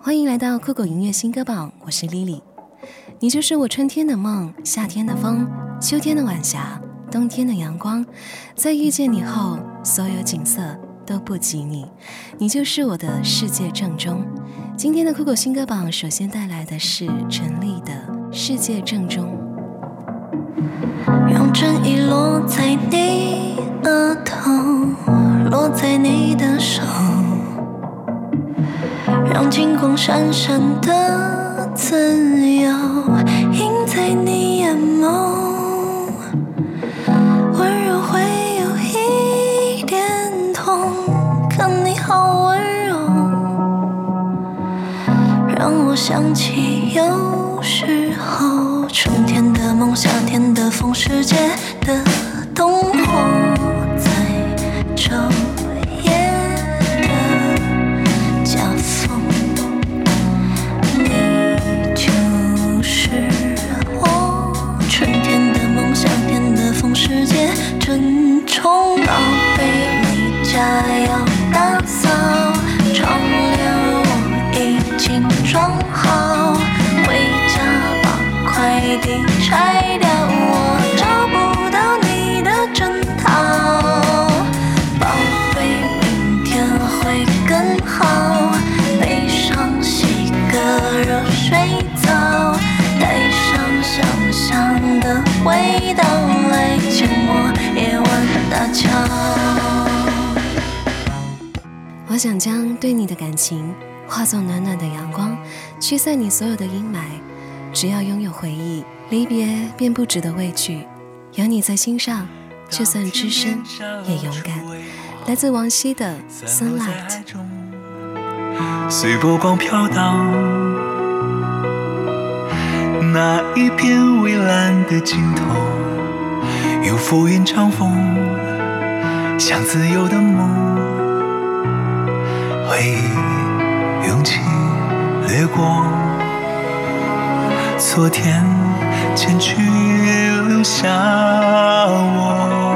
欢迎来到酷狗音乐新歌榜，我是 Lily。你就是我春天的梦，夏天的风，秋天的晚霞，冬天的阳光。在遇见你后，所有景色都不及你。你就是我的世界正中。今天的酷狗新歌榜，首先带来的是陈粒的《世界正中》。用正义落在你额头，落在你的手。让金光闪闪的自由映在你眼眸，温柔会有一点痛，可你好温柔，让我想起有时候春天的梦，夏天的风，世界的灯火在昼会更好。悲伤洗个热水澡，带上香香的味道来夜晚大桥。我想将对你的感情化作暖暖的阳光，驱散你所有的阴霾。只要拥有回忆，离别便不值得畏惧。有你在心上，就算只身也勇敢。来自王希的《Sunlight》。随波光飘荡，那一片蔚蓝的尽头，有浮云长风，像自由的梦。回忆，勇气掠过，昨天前去留下我。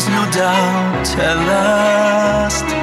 Is no doubt at last.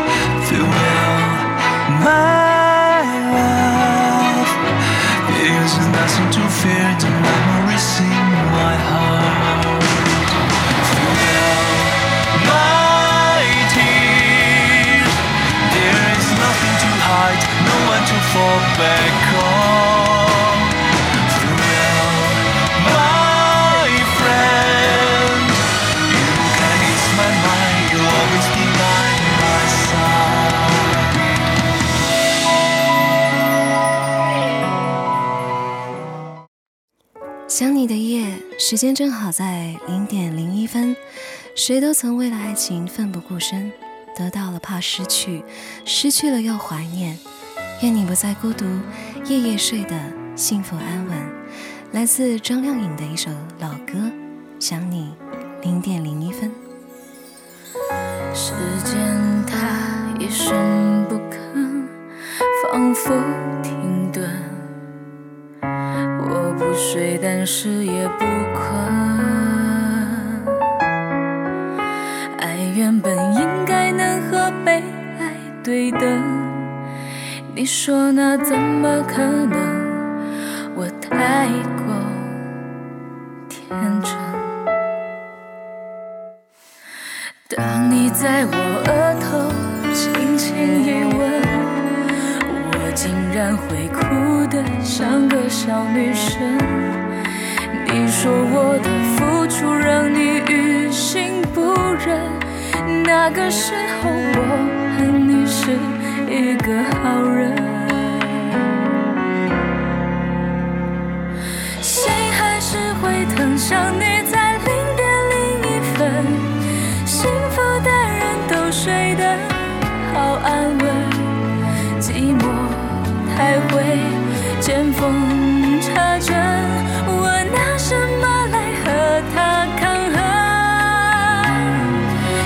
想你的夜，时间正好在零点零一分。谁都曾为了爱情奋不顾身，得到了怕失去，失去了又怀念。愿你不再孤独，夜夜睡得幸福安稳。来自张靓颖的一首老歌《想你》，零点零一分。时间它一声不吭，仿佛停顿。不睡，但是也不困。爱原本应该能和被爱对等，你说那怎么可能？我太过天真。当你在我额头轻轻一吻，我竟然会哭像个小女生。你说我的付出让你于心不忍，那个时候我恨你是一个好人。见缝插针。我拿什么来和他抗衡？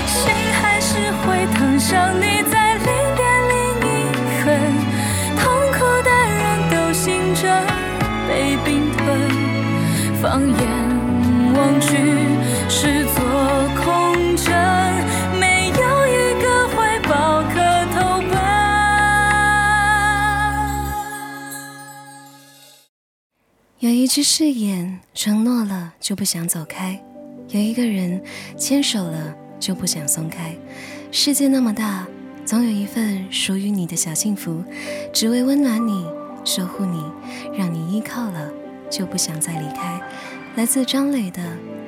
心还是会疼，想你在零点零一分。痛苦的人都醒着被冰吞，放眼望去是座一句誓言，承诺了就不想走开；有一个人，牵手了就不想松开。世界那么大，总有一份属于你的小幸福，只为温暖你，守护你，让你依靠了就不想再离开。来自张磊的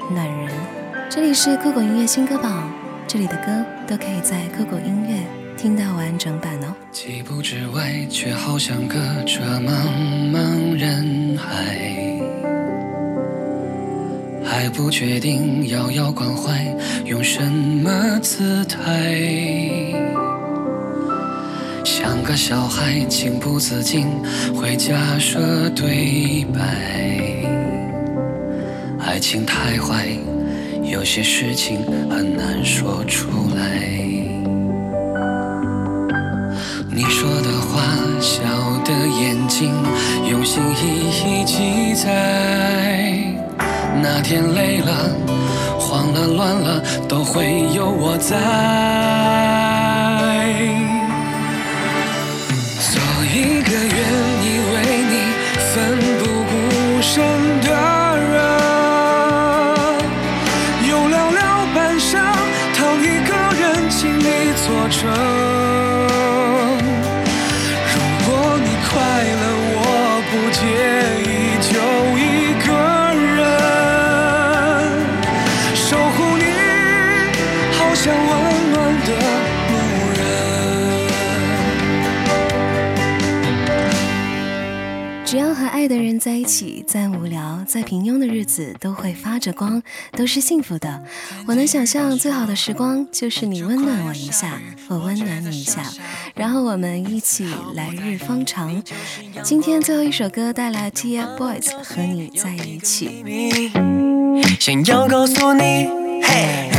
《暖人》，这里是酷狗音乐新歌榜，这里的歌都可以在酷狗音乐听到完整版哦。几步之外，却好像隔着茫茫人海，还不确定遥遥关怀用什么姿态，像个小孩情不自禁会假设对白。爱情太坏，有些事情很难说出来。你说的话，笑的眼睛，用心一一记载。那天累了、慌了、乱了，都会有我在。的人在一起，再无聊、再平庸的日子都会发着光，都是幸福的。我能想象最好的时光就是你温暖我一下，我温暖你一下，然后我们一起来日方长。今天最后一首歌带来 TFBOYS 和你在一起。想要告诉你，嘿，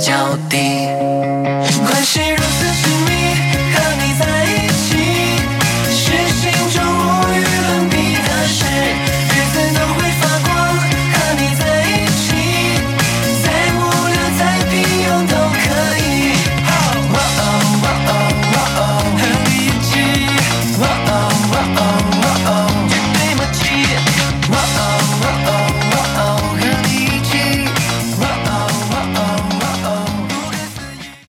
脚底。